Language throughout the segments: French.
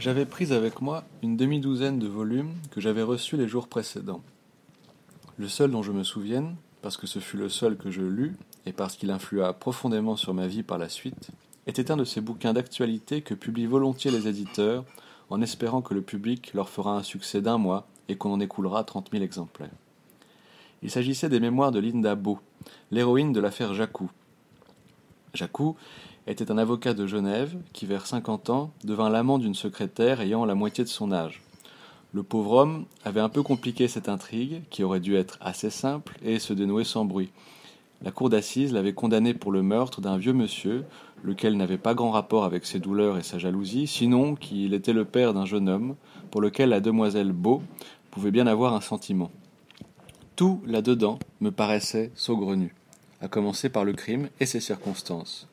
J'avais pris avec moi une demi-douzaine de volumes que j'avais reçus les jours précédents. Le seul dont je me souvienne, parce que ce fut le seul que je lus, et parce qu'il influa profondément sur ma vie par la suite, était un de ces bouquins d'actualité que publient volontiers les éditeurs, en espérant que le public leur fera un succès d'un mois et qu'on en écoulera trente mille exemplaires. Il s'agissait des mémoires de Linda Beau, l'héroïne de l'affaire Jacou. Jacou était un avocat de Genève qui, vers cinquante ans, devint l'amant d'une secrétaire ayant la moitié de son âge. Le pauvre homme avait un peu compliqué cette intrigue, qui aurait dû être assez simple et se dénouer sans bruit. La cour d'assises l'avait condamné pour le meurtre d'un vieux monsieur, lequel n'avait pas grand rapport avec ses douleurs et sa jalousie, sinon qu'il était le père d'un jeune homme, pour lequel la demoiselle Beau pouvait bien avoir un sentiment. Tout là-dedans me paraissait saugrenu, à commencer par le crime et ses circonstances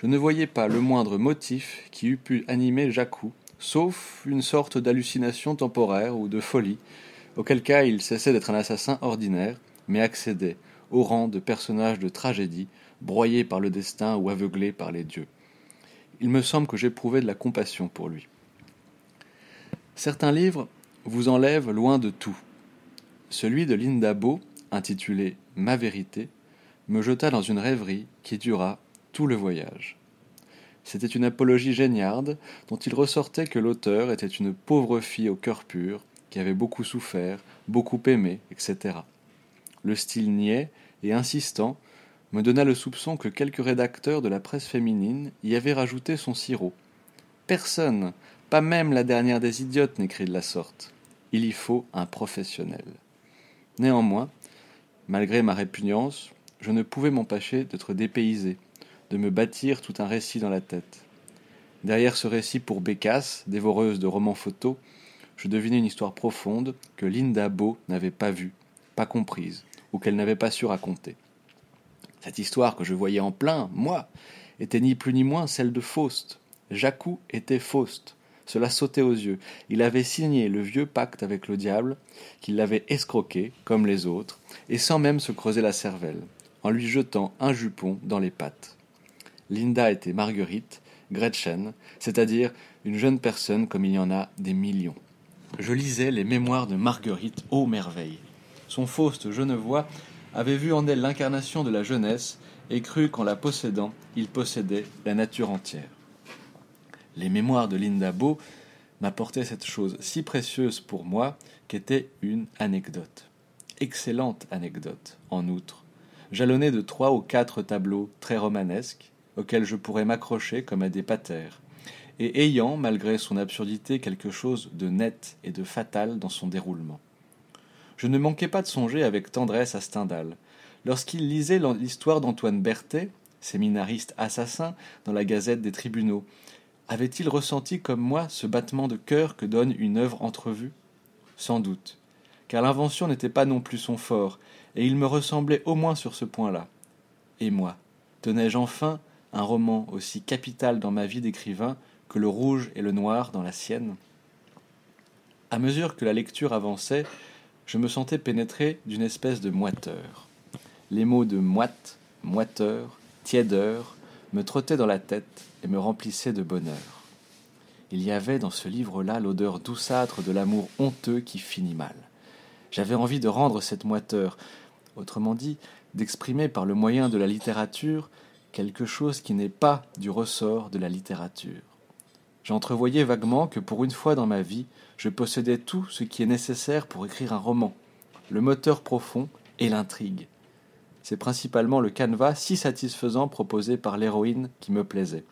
je ne voyais pas le moindre motif qui eût pu animer Jacou, sauf une sorte d'hallucination temporaire ou de folie, auquel cas il cessait d'être un assassin ordinaire, mais accédait au rang de personnage de tragédie, broyé par le destin ou aveuglé par les dieux. Il me semble que j'éprouvais de la compassion pour lui. Certains livres vous enlèvent loin de tout. Celui de Linda intitulé Ma vérité, me jeta dans une rêverie qui dura tout le voyage. C'était une apologie géniarde dont il ressortait que l'auteur était une pauvre fille au cœur pur, qui avait beaucoup souffert, beaucoup aimé, etc. Le style niais et insistant me donna le soupçon que quelques rédacteurs de la presse féminine y avaient rajouté son sirop. Personne, pas même la dernière des idiotes, n'écrit de la sorte. Il y faut un professionnel. Néanmoins, malgré ma répugnance, je ne pouvais m'empêcher d'être dépaysé, de me bâtir tout un récit dans la tête. Derrière ce récit pour Bécasse, dévoreuse de romans photos, je devinais une histoire profonde que Linda Beau n'avait pas vue, pas comprise, ou qu'elle n'avait pas su raconter. Cette histoire que je voyais en plein, moi, était ni plus ni moins celle de Faust. Jacou était Faust. Cela sautait aux yeux. Il avait signé le vieux pacte avec le diable, qu'il l'avait escroqué, comme les autres, et sans même se creuser la cervelle, en lui jetant un jupon dans les pattes. Linda était Marguerite, Gretchen, c'est-à-dire une jeune personne comme il y en a des millions. Je lisais les mémoires de Marguerite, ô merveille. Son Faust genevois avait vu en elle l'incarnation de la jeunesse et cru qu'en la possédant, il possédait la nature entière. Les mémoires de Linda Beau m'apportaient cette chose si précieuse pour moi qu'était une anecdote. Excellente anecdote, en outre, jalonnée de trois ou quatre tableaux très romanesques, auquel je pourrais m'accrocher comme à des patères, et ayant, malgré son absurdité, quelque chose de net et de fatal dans son déroulement. Je ne manquais pas de songer avec tendresse à Stendhal. Lorsqu'il lisait l'histoire d'Antoine Berthet, séminariste assassin, dans la Gazette des tribunaux, avait-il ressenti comme moi ce battement de cœur que donne une œuvre entrevue? Sans doute, car l'invention n'était pas non plus son fort, et il me ressemblait au moins sur ce point-là. Et moi, tenais-je enfin un roman aussi capital dans ma vie d'écrivain que le rouge et le noir dans la sienne? À mesure que la lecture avançait, je me sentais pénétré d'une espèce de moiteur. Les mots de moite, moiteur, tièdeur me trottaient dans la tête et me remplissaient de bonheur. Il y avait dans ce livre-là l'odeur douceâtre de l'amour honteux qui finit mal. J'avais envie de rendre cette moiteur, autrement dit, d'exprimer par le moyen de la littérature quelque chose qui n'est pas du ressort de la littérature. J'entrevoyais vaguement que pour une fois dans ma vie, je possédais tout ce qui est nécessaire pour écrire un roman, le moteur profond et l'intrigue. C'est principalement le canevas si satisfaisant proposé par l'héroïne qui me plaisait.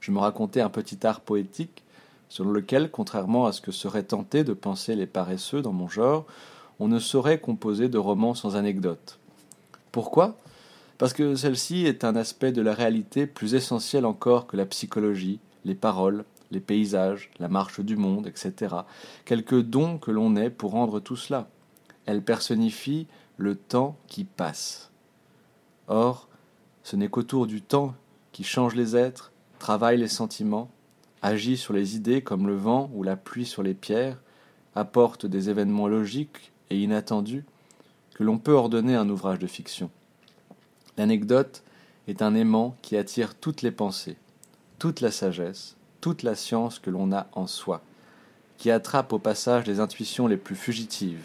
Je me racontais un petit art poétique, selon lequel, contrairement à ce que seraient tentés de penser les paresseux dans mon genre, on ne saurait composer de romans sans anecdotes. Pourquoi? Parce que celle-ci est un aspect de la réalité plus essentiel encore que la psychologie, les paroles, les paysages, la marche du monde, etc. Quelques dons que l'on ait pour rendre tout cela. Elle personnifie le temps qui passe. Or, ce n'est qu'autour du temps qui change les êtres, travaille les sentiments, agit sur les idées comme le vent ou la pluie sur les pierres, apporte des événements logiques et inattendus, que l'on peut ordonner un ouvrage de fiction. L'anecdote est un aimant qui attire toutes les pensées, toute la sagesse, toute la science que l'on a en soi, qui attrape au passage les intuitions les plus fugitives.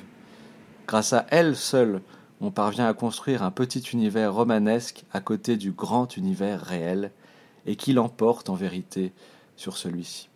Grâce à elle seule, on parvient à construire un petit univers romanesque à côté du grand univers réel, et qui l'emporte en vérité sur celui-ci.